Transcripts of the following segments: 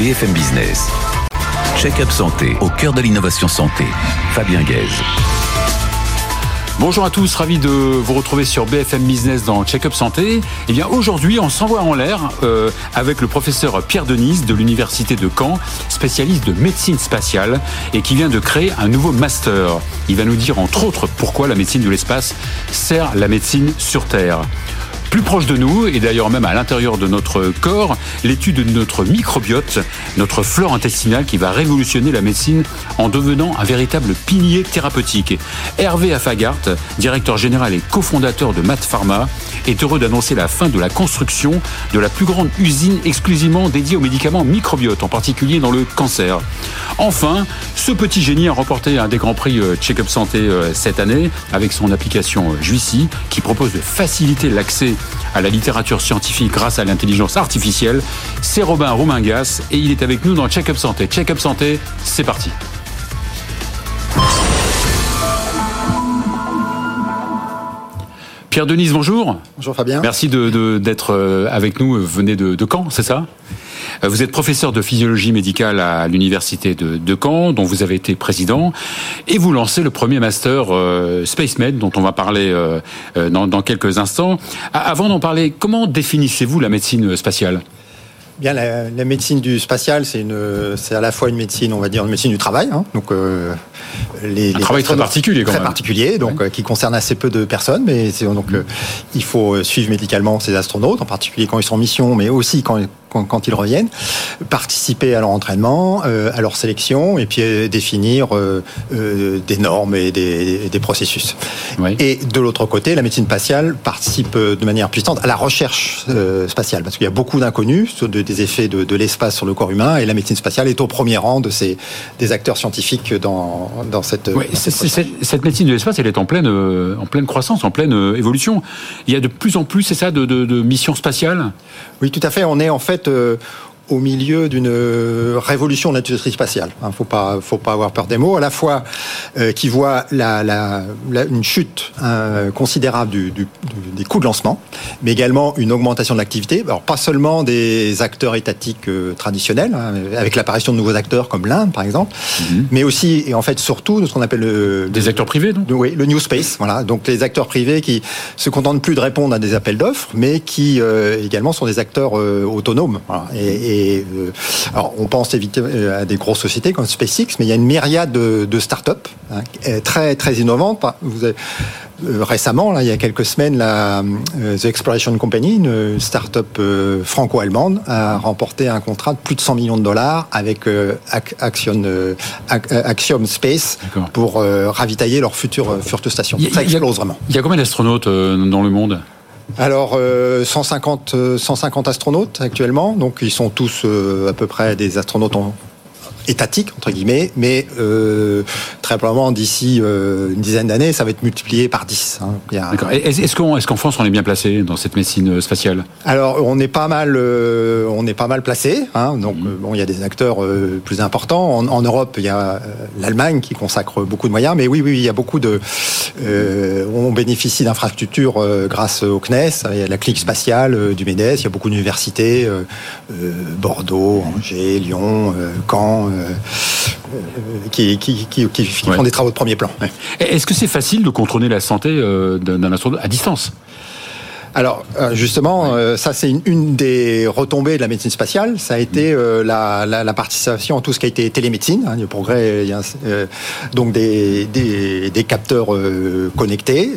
BFM Business. Check-up santé au cœur de l'innovation santé. Fabien Guèze. Bonjour à tous, ravi de vous retrouver sur BFM Business dans Check-up Santé. Eh bien aujourd'hui, on s'envoie en l'air euh, avec le professeur Pierre Denise de l'université de Caen, spécialiste de médecine spatiale et qui vient de créer un nouveau master. Il va nous dire entre autres pourquoi la médecine de l'espace sert la médecine sur Terre plus proche de nous, et d'ailleurs même à l'intérieur de notre corps, l'étude de notre microbiote, notre flore intestinale qui va révolutionner la médecine en devenant un véritable pilier thérapeutique. Hervé Affagart, directeur général et cofondateur de Math Pharma, est heureux d'annoncer la fin de la construction de la plus grande usine exclusivement dédiée aux médicaments microbiote, en particulier dans le cancer. Enfin, ce petit génie a remporté un des grands prix euh, Check-up Santé euh, cette année avec son application euh, Juicy qui propose de faciliter l'accès à la littérature scientifique grâce à l'intelligence artificielle. C'est Robin Roumingas et il est avec nous dans Check-up Santé. Check-up Santé, c'est parti. Pierre Denise, bonjour. Bonjour Fabien. Merci d'être euh, avec nous. Vous venez de, de Caen, c'est ça? Euh, vous êtes professeur de physiologie médicale à l'université de, de, Caen, dont vous avez été président, et vous lancez le premier master euh, SpaceMed, dont on va parler euh, dans, dans, quelques instants. Avant d'en parler, comment définissez-vous la médecine spatiale? Bien, la, la, médecine du spatial, c'est une, c'est à la fois une médecine, on va dire, une médecine du travail. Hein, donc, euh, les, un les travail très particulier, quand très même. particulier, donc ouais. qui concerne assez peu de personnes, mais c'est, donc mmh. il faut suivre médicalement ces astronautes, en particulier quand ils sont en mission, mais aussi quand quand, quand, ils reviennent, participer à leur entraînement, euh, à leur sélection, et puis euh, définir euh, des normes et des, des processus. Oui. Et de l'autre côté, la médecine spatiale participe de manière puissante à la recherche spatiale, parce qu'il y a beaucoup d'inconnus des effets de, de l'espace sur le corps humain, et la médecine spatiale est au premier rang de ces des acteurs scientifiques dans, dans cette. Oui, dans cette, cette, cette, médecine de l'espace, elle est en pleine, en pleine croissance, en pleine évolution. Il y a de plus en plus, c'est ça, de, de, de missions spatiales? Oui, tout à fait. On est en fait euh, au milieu d'une révolution de l'industrie spatiale. Il hein, ne faut pas, faut pas avoir peur des mots. À la fois euh, qui voit la, la, la, une chute euh, considérable du, du, des coûts de lancement, mais également une augmentation de l'activité. Alors pas seulement des acteurs étatiques euh, traditionnels, hein, avec l'apparition de nouveaux acteurs comme l'Inde par exemple, mm -hmm. mais aussi et en fait surtout de ce qu'on appelle le, des acteurs privés, donc. Oui, le new space. Voilà, donc les acteurs privés qui se contentent plus de répondre à des appels d'offres, mais qui euh, également sont des acteurs euh, autonomes. Voilà, et, et euh, alors on pense évidemment à des grosses sociétés comme SpaceX, mais il y a une myriade de, de start-up hein, très très innovantes. Vous avez, euh, récemment, là, il y a quelques semaines, la euh, The Exploration Company, une start-up euh, franco-allemande, a remporté un contrat de plus de 100 millions de dollars avec euh, Action, Axiom Space pour ravitailler leur future, future station. Ça explose vraiment. Il y a combien d'astronautes dans le monde? Alors, euh, 150, 150 astronautes actuellement, donc ils sont tous euh, à peu près des astronautes en, étatique entre guillemets, mais euh, très probablement d'ici euh, une dizaine d'années, ça va être multiplié par 10. Hein. A... Est-ce qu'en est qu France on est bien placé dans cette médecine spatiale? Alors on est pas mal, euh, on est pas mal placé. Hein. Donc mmh. bon, il y a des acteurs euh, plus importants. En, en, Europe, il y a l'Allemagne qui consacre beaucoup de moyens, mais oui, oui, il y a beaucoup de. Euh, on bénéficie d'infrastructures grâce au CNES, il y a la clique spatiale du MEDES, il y a beaucoup d'universités, Bordeaux, Angers, Lyon, Caen. Qui, qui, qui, qui, font des travaux de premier plan. Ouais. Est-ce que c'est facile de contrôler la santé euh, d'un astronaute à distance? Alors justement, euh, ça c'est une, une, des retombées de la médecine spatiale. Ça a été euh, la, la, la, participation en tout ce qui a été télémédecine. Hein, le progrès, il y a, euh, donc des, des, des capteurs euh, connectés,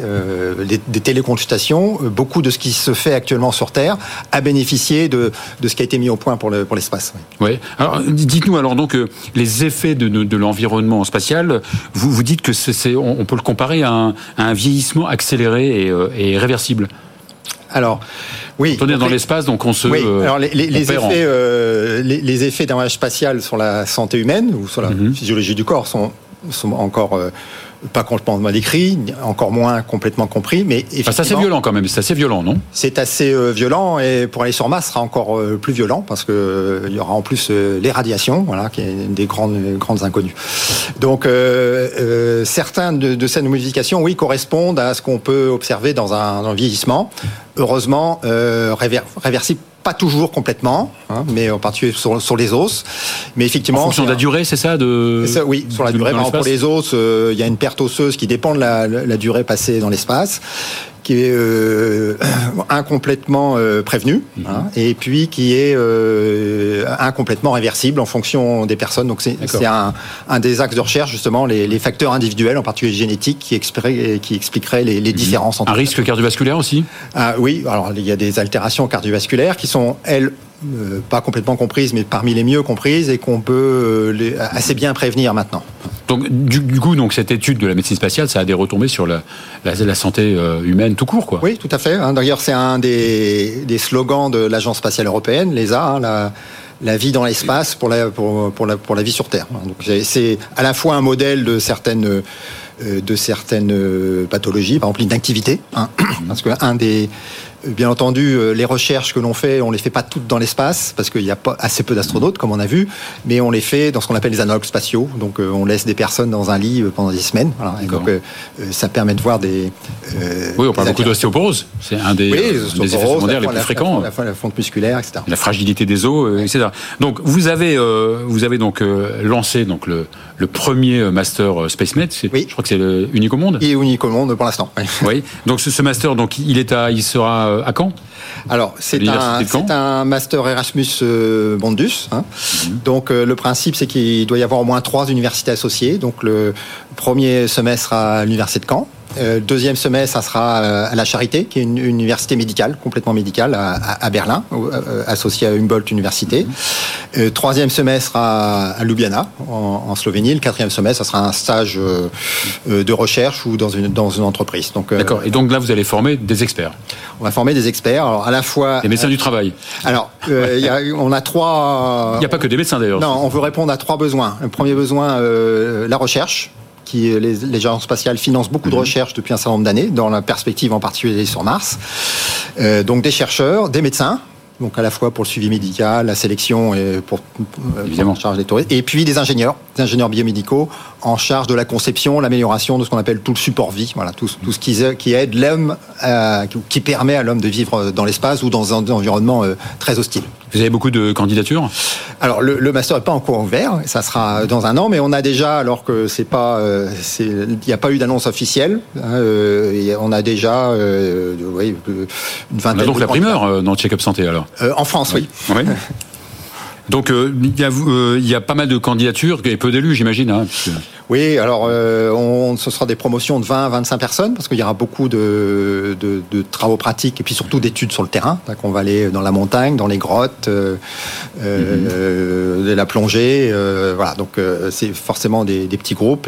des, des, téléconsultations. Beaucoup de ce qui se fait actuellement sur Terre a bénéficié de, de ce qui a été mis au point pour l'espace. Le, pour oui. Alors dites-nous alors donc les effets de, de, de l'environnement spatial. Vous vous dites que c'est on, on, peut le comparer à un, à un vieillissement accéléré et, et réversible. Alors, oui. On est dans l'espace, donc on se. Oui. Alors les, les, les effets, euh, les, les, effets d'un voyage spatial sur la santé humaine ou sur la mm -hmm. physiologie du corps sont, sont encore euh, pas complètement décrit, encore moins complètement compris, mais enfin, c'est assez violent quand même. C'est assez violent, non? C'est assez euh, violent et pour aller sur Mars, sera encore euh, plus violent parce que euh, il y aura en plus les radiations, voilà, qui est une des grandes grandes inconnues. Donc certains de, de, ces modifications, oui, correspondent à ce qu'on peut observer dans un, dans un vieillissement. Heureusement, réver, réversible pas toujours complètement, hein, mais en particulier sur, sur, les os. Mais effectivement, en fonction de la durée, c'est ça, de... ça Oui, sur la durée. Par exemple, pour les os, euh, il y a une perte osseuse qui dépend de la, la durée passée dans l'espace qui est euh, incomplètement euh, prévenu, mhm. hein, et puis qui est euh, incomplètement réversible en fonction des personnes. Donc c'est un, un, des axes de recherche justement les, les, facteurs individuels, en particulier génétiques, qui, expliqueraient, qui expliqueraient les, les mhm. différences. Entre un risque cardiovasculaire aussi? Ah, Oui, alors il y a des altérations cardiovasculaires qui sont elles pas complètement comprises, mais parmi les mieux comprises et qu'on peut assez bien prévenir maintenant. Donc, du, coup, donc cette étude de la médecine spatiale, ça a des retombées sur la, santé euh, humaine tout court, quoi. Oui, tout à fait. Hein. D'ailleurs, c'est un des, slogans de l'Agence spatiale européenne, l'ESA, hein, la, vie dans l'espace pour la, vie sur Terre. Donc, c'est à la fois un modèle de certaines de certaines pathologies, par exemple l'inactivité, hein, parce qu'un des Bien entendu, euh, les recherches que l'on fait, on les fait pas toutes dans l'espace parce qu'il y a pas assez peu d'astronautes, comme on a vu, mais on les fait dans ce qu'on appelle les analogues spatiaux. Donc, euh, on laisse des personnes dans un lit euh, pendant des semaines. Voilà. donc, ça permet de voir des. oui, on parle beaucoup d'ostéoporose. C'est un des, des effets secondaires les plus fréquents. La, la, fonte musculaire, etc. La fragilité des os, etc. Donc, vous avez, vous avez donc lancé donc le, le premier master SpaceMed. Oui. Je crois que c'est unique au monde? Est unique au monde pour l'instant. Oui. Donc, ce, ce master, donc, il est à, il sera à Caen alors, c'est un, un, master Erasmus euh, Bondus. Hein. Mhm. Donc, euh, le principe, c'est qu'il doit y avoir au moins trois universités associées. Donc, le premier semestre à l'université de Caen, euh, deuxième semestre, ça sera euh, à la Charité, qui est une, université médicale, complètement médicale, à, Berlin, euh, associée à Humboldt Université. troisième semestre à, Ljubljana, en, Slovénie. Le quatrième semestre, ça sera un stage de recherche ou dans une, dans une entreprise. D'accord. Et donc là, vous allez former des experts. On va former des experts. Alors à la fois des médecins du travail. Alors, on a trois. Il n'y a pas que des médecins d'ailleurs. Non, on veut répondre à trois besoins. Le premier besoin, la recherche qui les, les agences spatiales financent beaucoup de mhm. recherches depuis un certain nombre d'années, dans la perspective en particulier sur Mars. Euh, donc des chercheurs, des médecins, donc à la fois pour le suivi médical, la sélection et pour, Évidemment. en charge des touristes, et puis des ingénieurs, ingénieurs biomédicaux en charge de la conception, l'amélioration de ce qu'on appelle tout le support vie, voilà, tout, tout ce qui, qui aide l'homme, euh, qui permet à l'homme de vivre dans l'espace ou dans un environnement euh, très hostile. Vous avez beaucoup de candidatures? Alors le, le master n'est pas encore ouvert, ça sera dans un an, mais on a déjà, alors que c'est pas, euh, il n'y a pas eu d'annonce officielle, hein, euh, on a déjà euh, oui, une vingtaine. On a donc la primeur dans Check-up Santé alors. en France, oui. oui. Donc il y, a, il y, a, pas mal de candidatures et peu d'élus, j'imagine. Hein, oui, alors euh, on, ce sera des promotions de 20 à 25 personnes parce qu'il y aura beaucoup de, de, de, travaux pratiques et puis surtout d'études sur le terrain. On va aller dans la montagne, dans les grottes, euh, euh, de la plongée. Voilà, donc c'est forcément des, des, petits groupes.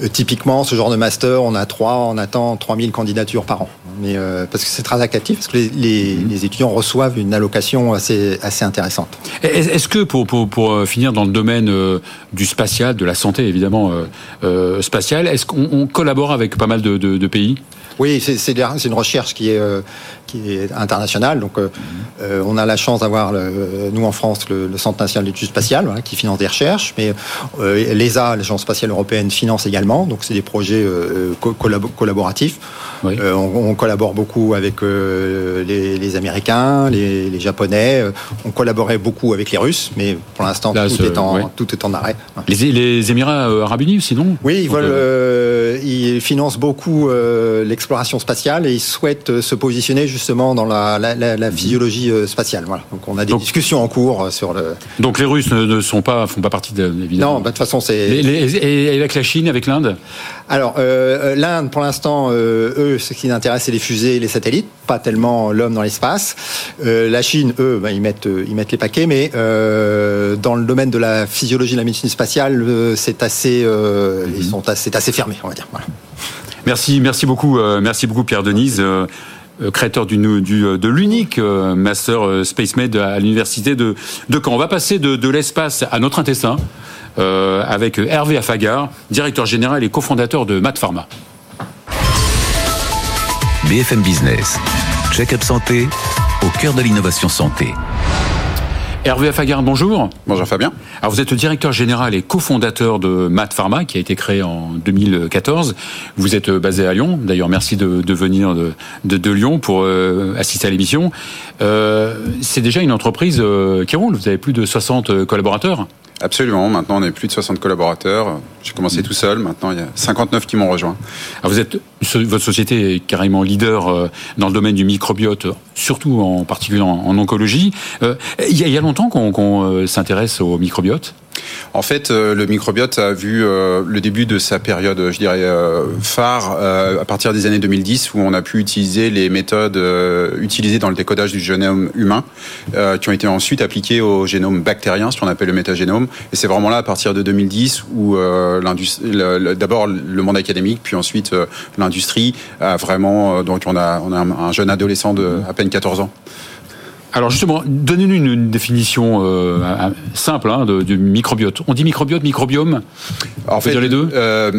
Et typiquement, ce genre de master, on a trois, on attend 3000 candidatures par an. Mais parce que c'est très attractif, parce que les, les, mhm. les, étudiants reçoivent une allocation assez, assez intéressante. Est-ce que pour, pour, pour, finir dans le domaine du spatial, de la santé évidemment spatiale. Est-ce qu'on collabore avec pas mal de, pays? Oui, c'est une recherche qui est, euh, qui est internationale. Donc, euh, on a la chance d'avoir, nous en France, le, Centre national d'études spatiales qui finance des recherches, mais l'ESA, l'Agence spatiale européenne, finance également. Donc, c'est des projets collaboratifs. On, collabore beaucoup avec les, Américains, les, Japonais. On collaborait beaucoup avec les Russes, mais pour l'instant, tout, est en, tout est en arrêt. Les, les Émirats arabes unis sinon Oui, ils, veulent, euh, ils financent beaucoup euh, l'exploration spatiale et ils souhaitent euh, se positionner justement dans la, la, la, la mhm. physiologie spatiale. Voilà. Donc on a des discussions en cours sur le. Donc les Russes ne, sont pas, font pas partie de, évidemment. Non, bah, de toute façon c'est. Et, avec la Chine, avec l'Inde? Alors l'Inde, pour l'instant, eux, ce qui les intéresse, c'est les fusées et les satellites, pas tellement l'homme dans l'espace. la Chine, eux, bah, ils mettent, ils mettent les paquets, mais dans le domaine de la physiologie, de la médecine spatiale, c'est assez euh, ils sont assez, assez fermés, on va dire. Merci, merci beaucoup, euh, merci beaucoup Pierre Denise. Euh, créateur du, de l'unique master SpaceMed à l'université de, de Caen. On va passer de, l'espace à notre intestin avec Hervé Afagar, directeur général et cofondateur de Mat Pharma. BFM Business, check-up santé au cœur de l'innovation santé. Hervé Affagarde, bonjour. Bonjour Fabien. Alors vous êtes le directeur général et cofondateur de Mat Pharma qui a été créé en 2014. Vous êtes basé à Lyon. D'ailleurs, merci de, venir de, de, Lyon pour euh, assister à l'émission. Euh, c'est déjà une entreprise euh, qui roule. Vous avez plus de 60 collaborateurs. Absolument. Maintenant, on est plus de 60 collaborateurs. J'ai commencé mm. tout seul. Maintenant, il y a 59 qui m'ont rejoint. Alors vous êtes, votre société est carrément leader euh, dans le domaine du microbiote, surtout en particulier en, oncologie. Euh, il y a longtemps qu'on euh, s'intéresse au microbiote? En fait, euh, le microbiote a vu euh, le début de sa période, je dirais, euh, phare à partir des années 2010, où on a pu utiliser les méthodes utilisées dans le décodage du génome humain, qui ont été ensuite appliquées au génome bactérien, ce qu'on appelle le métagénome. Et c'est vraiment là, à partir de 2010, où d'abord le monde académique, puis ensuite l'industrie a vraiment... donc on a, on a un jeune adolescent de à peine 14 ans. Alors justement, donnez-nous une, définition euh, simple hein, du microbiote. On dit microbiote, microbiome? En fait, dire les deux? euh,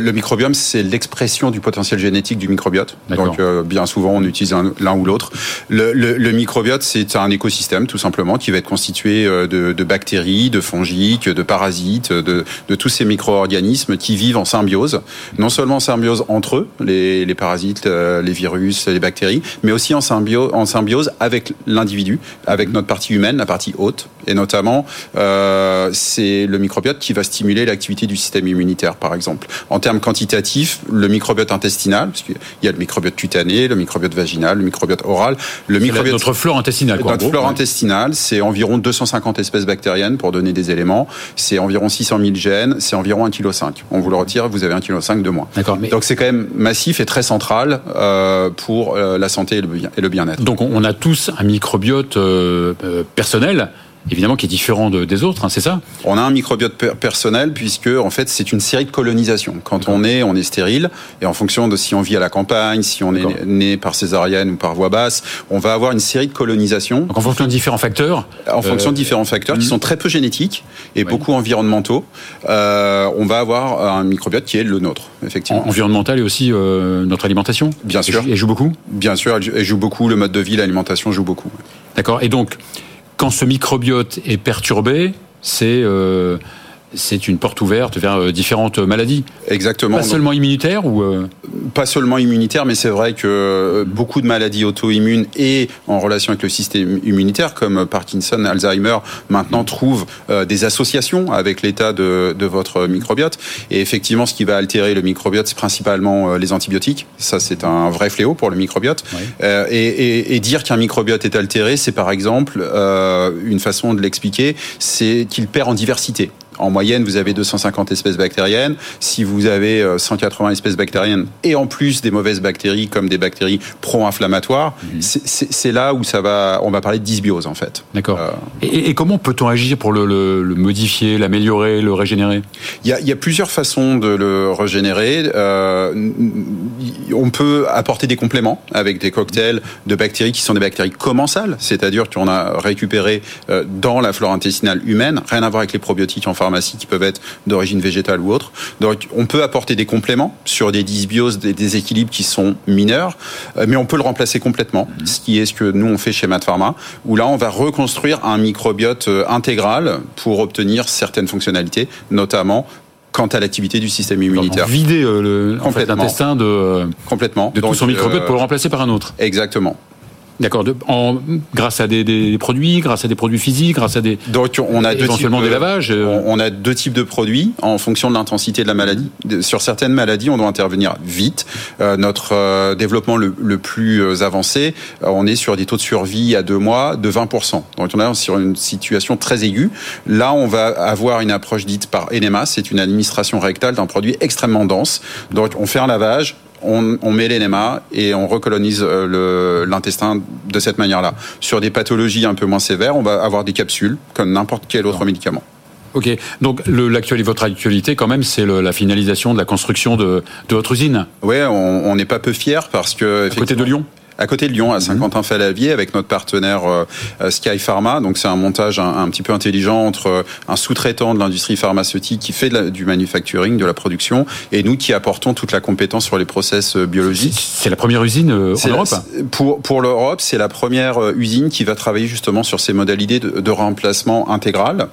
le, microbiome, c'est l'expression du potentiel génétique du microbiote. Donc euh, bien souvent, on utilise l'un ou l'autre. Le, microbiote, c'est un écosystème tout simplement qui va être constitué de, bactéries, de fongiques, de parasites, de, tous ces micro-organismes qui vivent en symbiose. Non seulement en symbiose entre eux, les, les parasites, les virus, les bactéries, mais aussi en symbiose, en symbiose avec l'individu, avec notre partie humaine, la partie haute. Et notamment, euh, c'est le microbiote qui va stimuler l'activité du système immunitaire, par exemple. En termes quantitatifs, le microbiote intestinal, parce qu'il y a le microbiote cutané, le microbiote vaginal, le microbiote oral. Le microbiote, notre flore intestinale. Quoi, notre flore intestinale, c'est environ 250 espèces bactériennes, pour donner des éléments. C'est environ 600 000 gènes, c'est environ 1,5 kg. On vous le retire, vous avez 1,5 kg de moins. Mais... Donc c'est quand même massif et très central euh, pour euh, la santé et le bien-être. Donc on a tous un microbiote personnel évidemment qui est différent des autres, hein, c'est ça On a un microbiote personnel puisque en fait c'est une série de colonisations. Quand on est, on est stérile et en fonction de si on vit à la campagne, si on est né par césarienne ou par voie basse, on va avoir une série de colonisations. Donc en fonction de différents facteurs En fonction de euh, différents facteurs qui hmm. sont très peu génétiques et beaucoup environnementaux, euh, on va avoir un microbiote qui est le nôtre, effectivement. environnemental et aussi euh, notre alimentation Bien sûr. Et joue beaucoup Bien sûr, elle joue beaucoup, le mode de vie, l'alimentation joue beaucoup. D'accord. Et donc, quand ce microbiote est perturbé, c'est euh, c'est une porte ouverte vers euh, différentes maladies. Exactement. Pas seulement immunitaires ou euh, Pas seulement immunitaires, mais c'est vrai que euh, beaucoup de maladies auto-immunes et en relation avec le système immunitaire, comme Parkinson, Alzheimer, maintenant trouvent des associations avec l'état de, de, votre microbiote. Et effectivement, ce qui va altérer le microbiote, c'est principalement les antibiotiques. Ça, c'est un vrai fléau pour le microbiote. Et, et, et, dire qu'un microbiote est altéré, c'est par exemple une façon de l'expliquer, c'est qu'il perd en diversité. En moyenne, vous avez 250 espèces bactériennes. Si vous avez 180 euh, espèces bactériennes et en plus des mauvaises bactéries comme des bactéries pro-inflammatoires, mhm. c'est là où ça va, on va parler de dysbiose en fait. D'accord. Euh, et, comment peut-on agir pour le, modifier, l'améliorer, le régénérer? Il y, a, plusieurs façons de le régénérer. Euh, on peut apporter des compléments avec des cocktails de bactéries qui sont des bactéries commensales, c'est-à-dire qu'on a récupéré dans la flore intestinale humaine, rien à voir avec les probiotiques en pharmacie qui peuvent être d'origine végétale ou autre. Donc on peut apporter des compléments sur des dysbioses, des déséquilibres qui sont mineurs, euh, mais on peut le remplacer complètement, mhm. ce qui est ce que nous on fait chez Pharma, où là on va reconstruire un microbiote euh, intégral pour obtenir certaines fonctionnalités, notamment quant à l'activité du système immunitaire. vider euh, l'intestin de, complètement. de tout son microbiote pour le remplacer par un autre. Exactement. D'accord. grâce à des, produits, grâce à des produits physiques, grâce à des donc on a éventuellement des lavages. Euh. On, a deux types de produits en fonction de l'intensité de la maladie. Sur certaines maladies, on doit intervenir vite. Euh, notre euh, développement le, plus avancé, on est sur des taux de survie à deux mois de 20% Donc on est sur une situation très aiguë. Là, on va avoir une approche dite par enema. C'est une administration rectale d'un produit extrêmement dense. Donc on fait un lavage, on, met l'enema et on recolonise euh, l'intestin de cette manière-là. Sur des pathologies un peu moins sévères, on va avoir des capsules, comme n'importe quel autre médicament. Ok, donc votre actualité quand même, c'est la finalisation de la construction de, votre usine. Oui, on n'est pas peu fiers parce que... À côté de Lyon? À côté de Lyon, à mhm. Saint-Quentin-Falavier, avec notre partenaire Sky Pharma. Donc c'est un montage un, petit peu intelligent entre un sous-traitant de l'industrie pharmaceutique qui fait du manufacturing, de la production, et nous qui apportons toute la compétence sur les process biologiques. C'est la première usine en Europe Pour, pour l'Europe, c'est la première usine qui va travailler justement sur ces modalités de, de remplacement intégral.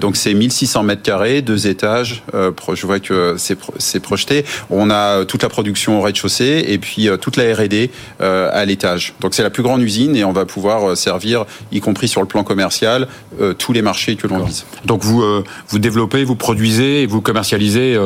donc c'est 1600 mètres carrés, deux étages. je vois que c'est projeté. On a toute la production au rez-de-chaussée et puis toute la R&D à l'étage. Donc c'est la plus grande usine et on va pouvoir euh, servir, y compris sur le plan commercial, euh, tous les marchés que l'on vise. Donc vous, euh, vous développez, vous produisez, vous commercialisez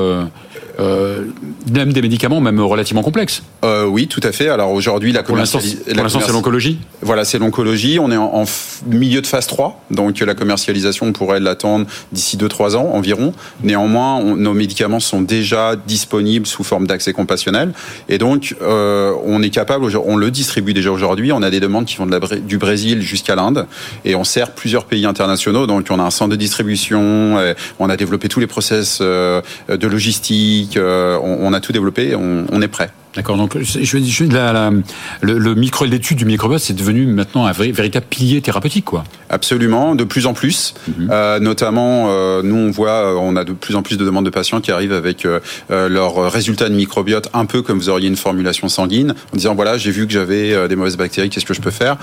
euh, même des médicaments même relativement complexes. Euh, oui, tout à fait. Alors aujourd'hui, la Pour l'instant, c'est l'oncologie Voilà, c'est l'oncologie. On est en, milieu de phase 3, donc la commercialisation, on pourrait l'attendre d'ici 2-3 ans environ. Néanmoins, nos médicaments sont déjà disponibles sous forme d'accès compassionnel. Et donc, euh, on est capable, on le distribue déjà aujourd'hui. On a des demandes qui vont de la, du Brésil jusqu'à l'Inde. Et on sert plusieurs pays internationaux. Donc, on a un centre de distribution. on a développé tous les process euh, de logistique euh, on, a tout développé, on est prêt. D'accord. Donc, je, la, la, le, le micro, l'étude du microbiote, c'est devenu maintenant un véritable pilier thérapeutique, quoi. Absolument, de plus en plus. Mhm. euh, notamment, euh, nous, on voit, on a de plus en plus de demandes de patients qui arrivent avec euh, leurs résultats de microbiote, un peu comme vous auriez une formulation sanguine, en disant voilà, j'ai vu que j'avais des mauvaises bactéries, qu'est-ce que je peux faire?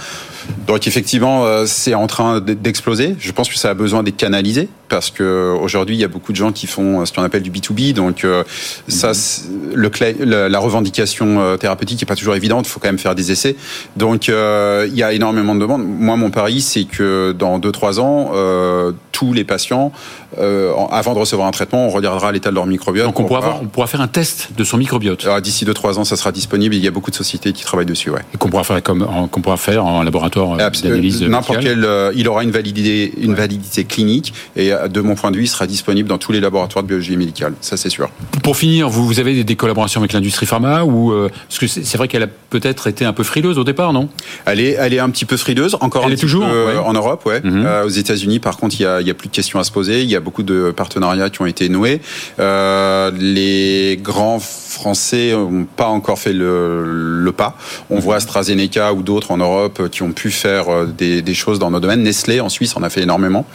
Donc, effectivement, c'est en train d'exploser. Je pense que ça a besoin d'être canalisé parce que aujourd'hui, il y a beaucoup de gens qui font ce qu'on appelle du B2B. Donc, ça, mhm. le, la revendication euh, thérapeutique n'est pas toujours évidente, il faut quand même faire des essais. Donc euh, il y a énormément de demandes. Moi, mon pari, c'est que dans 2-3 ans, euh, tous les patients, avant de recevoir un traitement, on regardera l'état de leur microbiote. Donc on, pourra, avoir, on pourra, faire un test de son microbiote. D'ici 2-3 ans, ça sera disponible. Il y a beaucoup de sociétés qui travaillent dessus. Ouais. Et qu'on pourra faire comme qu'on pourra faire en laboratoire d'analyse. N'importe quel, il aura une validité, une validité clinique et de mon point de vue, il sera disponible dans tous les laboratoires de biologie médicale. Ça, c'est sûr. Pour finir, vous, vous avez des collaborations avec l'industrie pharma euh, parce que c'est vrai qu'elle a peut-être été un peu frileuse au départ, non? Elle est, elle est un petit peu frileuse, encore elle est toujours en Europe, ouais. Mhm. Euh, aux États-Unis, par contre, il y a, y a plus de questions à se poser. Il y a beaucoup de partenariats qui ont été noués. Euh, les grands Français n'ont pas encore fait le, pas. On voit AstraZeneca ou d'autres en Europe qui ont pu faire des, des, choses dans nos domaines. Nestlé en Suisse en a fait énormément.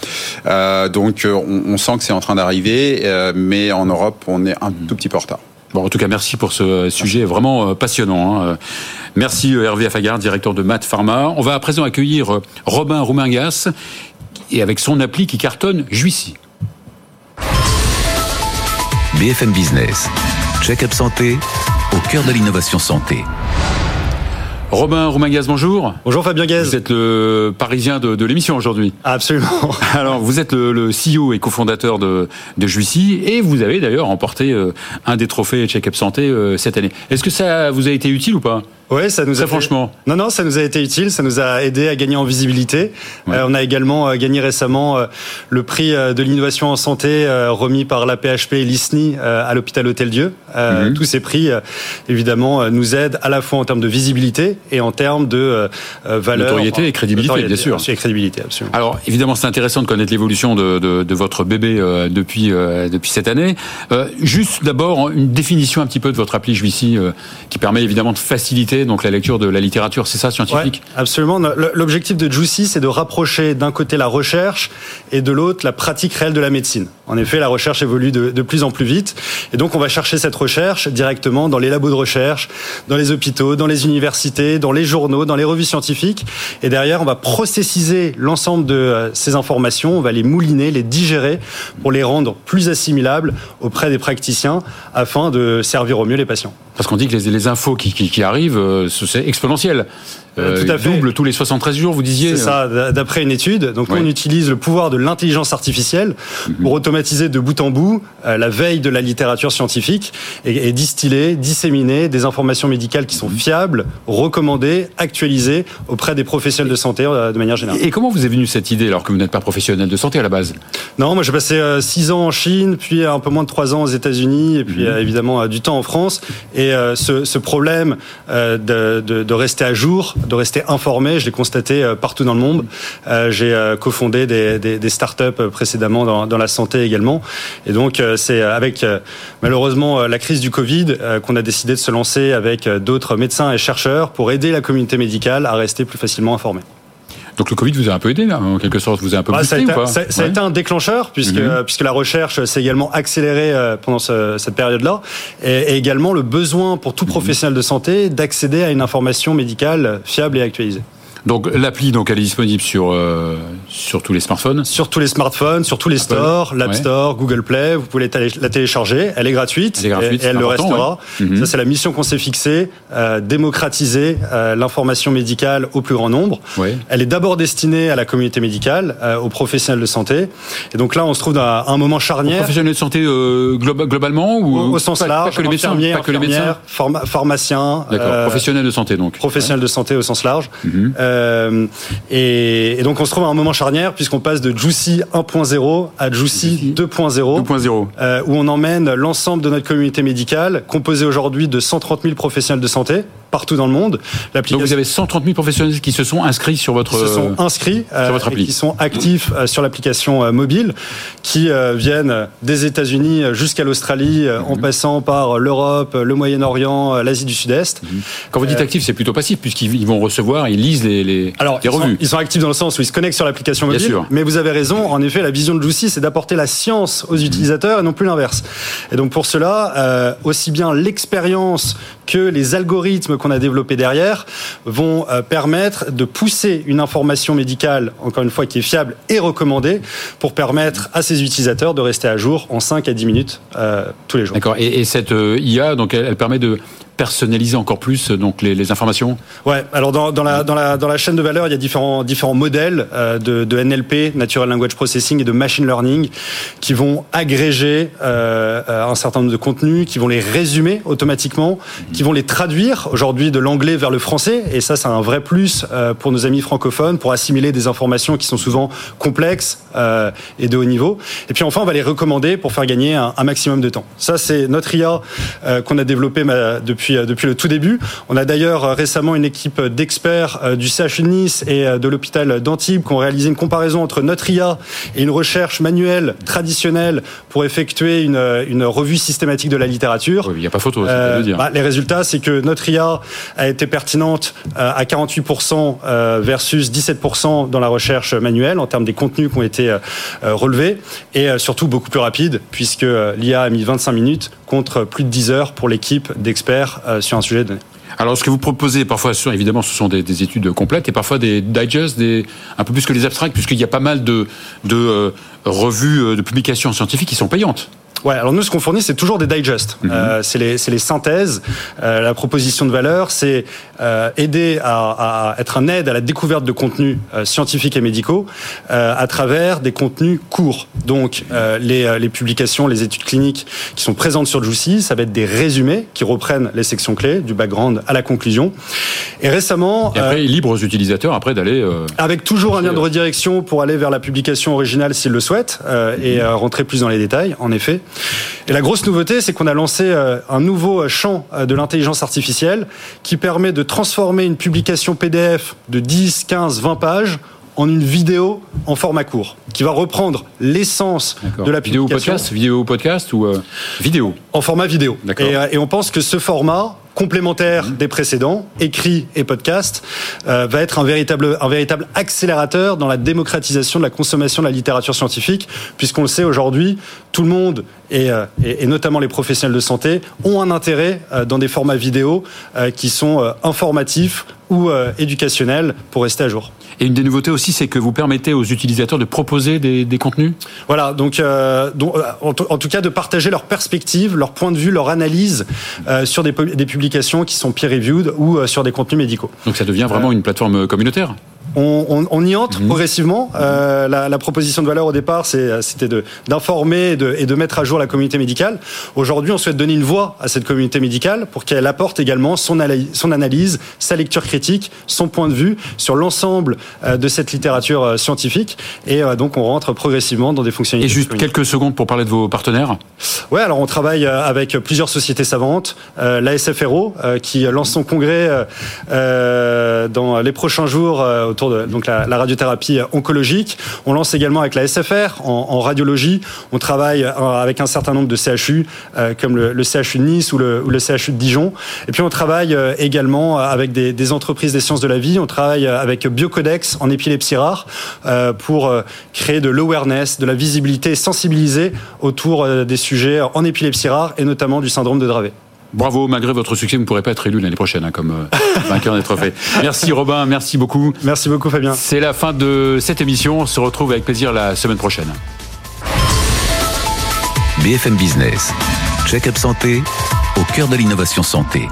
Euh, donc on, sent que c'est en train d'arriver, mais en Europe, on est un tout petit peu en retard. Bon, en tout cas, merci pour ce sujet vraiment euh, passionnant. Hein. Merci euh, Hervé Affagard, directeur de Math Pharma. On va à présent accueillir euh, Robin Roumingas et avec son appli qui cartonne Juicy. BFM Business, check-up santé au cœur de l'innovation santé. Robin Romain-Gaz, bonjour. Bonjour Fabien Gaz. Vous êtes le parisien de, de l'émission aujourd'hui. Absolument. Alors, vous êtes le, le CEO et cofondateur de, de Juicy et vous avez d'ailleurs remporté euh, un des trophées Check-up Santé euh, cette année. Est-ce que ça vous a été utile ou pas? Oui, ça nous a franchement. Non, non, ça nous a été utile. Ça nous a aidé à gagner en visibilité. Euh, on a également euh, gagné récemment euh, le prix de l'innovation en santé remis par la PHP et l'ISNI à l'hôpital Hôtel Dieu. Mhm. Tous ces prix, évidemment, nous aident à la fois en termes de visibilité et en termes de valeur, notoriété et crédibilité, bien sûr. Et crédibilité, absolument. Alors, évidemment, c'est intéressant de connaître l'évolution de, de, de, votre bébé depuis depuis cette année. juste d'abord une définition un petit peu de votre appli Juicy, qui permet évidemment de faciliter donc la lecture de la littérature, c'est ça scientifique Absolument. L'objectif de Juicy, c'est de rapprocher d'un côté la recherche et de l'autre la pratique réelle de la médecine. En effet, la recherche évolue de, de, plus en plus vite, et donc on va chercher cette recherche directement dans les labos de recherche, dans les hôpitaux, dans les universités, dans les journaux, dans les revues scientifiques, et derrière on va processiser l'ensemble de euh, ces informations, on va les mouliner, les digérer pour les rendre plus assimilables auprès des praticiens afin de servir au mieux les patients. Parce qu'on dit que les, les infos qui, qui, qui arrivent, euh, c'est exponentiel. Euh, tout à fait. double tous les 73 jours, vous disiez. C'est ça, d'après une étude. Donc, on utilise le pouvoir de l'intelligence artificielle mhm. pour automatiser de bout en bout euh, la veille de la littérature scientifique et, distiller, disséminer des informations médicales qui sont mhm. fiables, recommandées, actualisées auprès des professionnels de santé euh, de manière générale. Et comment vous est venue cette idée alors que vous n'êtes pas professionnel de santé à la base? Non, moi j'ai passé 6 ans en Chine, puis un peu moins de 3 ans aux États-Unis, et puis mhm. évidemment du temps en France. Et ce, ce problème de, de, rester à jour de rester informé. Je l'ai constaté partout dans le monde. J'ai cofondé des, des, des startups précédemment dans, dans, la santé également. Et donc, c'est avec malheureusement la crise du Covid qu'on a décidé de se lancer avec d'autres médecins et chercheurs pour aider la communauté médicale à rester plus facilement informée. Donc le Covid vous a un peu aidé, là, en quelque sorte, vous a un peu bah, boosté, ça a été, ou pas ça, a été un déclencheur, puisque, mhm. puisque la recherche s'est également accélérée euh, pendant cette période-là, et, également le besoin pour tout mhm. professionnel de santé d'accéder à une information médicale fiable et actualisée. Donc l'appli, donc elle est disponible sur euh, sur tous les smartphones? Sur tous les smartphones, sur tous les stores, l'App Store, Google Play. Vous pouvez la télécharger. Elle est gratuite. Elle est gratuite et, elle le restera. Mhm. Ça c'est la mission qu'on s'est fixée euh, démocratiser euh, l'information médicale au plus grand nombre. Elle est d'abord destinée à la communauté médicale, euh, aux professionnels de santé. Et donc là, on se trouve à un moment charnière. Aux professionnels de santé euh, globalement ou au, sens large, pas que les médecins, pas que les médecins, pharmaciens. D'accord. professionnels de santé donc. Professionnels de santé au sens large. Mhm. Euh, et, donc on se trouve à un moment charnière puisqu'on passe de Juicy 1.0 à Juicy 2.0, 2.0, euh, où on emmène l'ensemble de notre communauté médicale, composée aujourd'hui de 130 000 professionnels de santé partout dans le monde. Donc vous avez 130 000 professionnels qui se sont inscrits sur votre qui se sont inscrits sur euh, votre appli. qui sont actifs euh, sur l'application euh, mobile, qui viennent des États-Unis jusqu'à l'Australie, en mhm. passant par l'Europe, le Moyen-Orient, l'Asie du Sud-Est. Mhm. Quand vous dites actifs, c'est plutôt passif puisqu'ils vont recevoir, ils lisent les, les, Alors, les revues. ils sont actifs dans le sens où ils se connectent sur l'application mobile. Bien sûr. Mais vous avez raison. En effet, la vision de Lucy, c'est d'apporter la science aux utilisateurs et non plus l'inverse. Et donc pour cela, aussi bien l'expérience que les algorithmes qu'on a développés derrière vont euh, permettre de pousser une information médicale, encore une fois, qui est fiable et recommandée, pour permettre à ces utilisateurs de rester à jour en 5 à 10 minutes euh, tous les jours. D'accord. Et, cette euh, IA, donc, elle permet de personnaliser encore plus donc les, les informations? Ouais, alors dans, dans, la, dans, la, dans la chaîne de valeur, il y a différents, différents modèles euh, de, de, NLP, Natural Language Processing, et de Machine Learning, qui vont agréger euh, un certain nombre de contenus, qui vont les résumer automatiquement, qui vont les traduire aujourd'hui de l'anglais vers le français, et ça, c'est un vrai plus euh, pour nos amis francophones, pour assimiler des informations qui sont souvent complexes euh, et de haut niveau. Et puis enfin, on va les recommander pour faire gagner un, un maximum de temps. Ça, c'est notre IA euh, qu'on a développé depuis euh, depuis, le tout début. On a d'ailleurs euh, récemment une équipe d'experts euh, du CHU de Nice et de l'hôpital d'Antibes qui ont réalisé une comparaison entre notre IA et une recherche manuelle traditionnelle pour effectuer une, une revue systématique de la littérature. il n'y a pas photo, euh, dire. Bah, les résultats, c'est que notre IA a été pertinente à 48% versus 17% dans la recherche manuelle en termes des contenus qui ont été relevés et surtout beaucoup plus rapide puisque l'IA a mis 25 minutes contre plus de 10 heures pour l'équipe d'experts euh, sur un sujet donné. Alors, ce que vous proposez, parfois, évidemment, ce sont des, études complètes et parfois des digests, des, un peu plus que les abstracts, puisqu'il y a pas mal de, de euh, revues, euh, de publications scientifiques qui sont payantes. Ouais, alors nous, ce qu'on fournit, c'est toujours des digests. Mhm. euh, c'est les, les, synthèses. Euh, la proposition de valeur, c'est euh, aider à, à, être un aide à la découverte de contenus euh, scientifiques et médicaux euh, à travers des contenus courts. Donc, euh, les, les, publications, les études cliniques qui sont présentes sur Juicy, ça va être des résumés qui reprennent les sections clés, du background à la conclusion. Et récemment... Et après, libre aux utilisateurs après d'aller... avec toujours un lien de redirection pour aller vers la publication originale s'ils le souhaitent et rentrer plus dans les détails, en effet. Et la grosse nouveauté, c'est qu'on a lancé euh, un nouveau champ euh, de l'intelligence artificielle qui permet de transformer une publication PDF de 10, 15, 20 pages en une vidéo en format court, qui va reprendre l'essence de la publication. Vidéo podcast, vidéo podcast ou euh, vidéo En format vidéo. Et, et, on pense que ce format complémentaire mhm. des précédents, écrits et podcasts, euh, va être un véritable, un véritable accélérateur dans la démocratisation de la consommation de la littérature scientifique, puisqu'on le sait aujourd'hui, tout le monde et, euh, et, notamment les professionnels de santé ont un intérêt euh, dans des formats vidéo qui sont informatifs ou éducationnels pour rester à jour. Et une des nouveautés aussi, c'est que vous permettez aux utilisateurs de proposer des, des contenus? Voilà, donc, euh, donc en, en, tout cas de partager leurs perspectives, leur point de vue, leur analyse euh, sur des, des, publications qui sont peer-reviewed ou euh, sur des contenus médicaux. Donc ça devient vraiment une plateforme communautaire? On, y entre mhm. progressivement. Euh, la, proposition de valeur au départ, c'était d'informer et de, mettre à jour la communauté médicale. Aujourd'hui, on souhaite donner une voix à cette communauté médicale pour qu'elle apporte également son, analyse, sa lecture critique, son point de vue sur l'ensemble euh, de cette littérature euh, scientifique. Et donc, on rentre progressivement dans des fonctionnalités. Et juste quelques secondes pour parler de vos partenaires. Ouais, alors on travaille avec plusieurs sociétés savantes, la SFRO qui lance son congrès dans les prochains jours autour donc la, radiothérapie oncologique. On lance également avec la SFR en, radiologie. On travaille euh, avec un certain nombre de CHU euh, comme le, CHU de Nice ou le, CHU de Dijon. Et puis on travaille euh, également avec des, entreprises des sciences de la vie. On travaille avec Biocodex en épilepsie rare pour créer de l'awareness, de la visibilité, sensibiliser autour des sujets en épilepsie rare et notamment du syndrome de Dravet. Bravo, malgré votre succès, vous ne pourrez pas être élu l'année prochaine hein, comme euh, vainqueur des trophées. Merci Robin, merci beaucoup. Merci beaucoup Fabien. C'est la fin de cette émission. On se retrouve avec plaisir la semaine prochaine. BFM Business, check-up santé au cœur de l'innovation santé.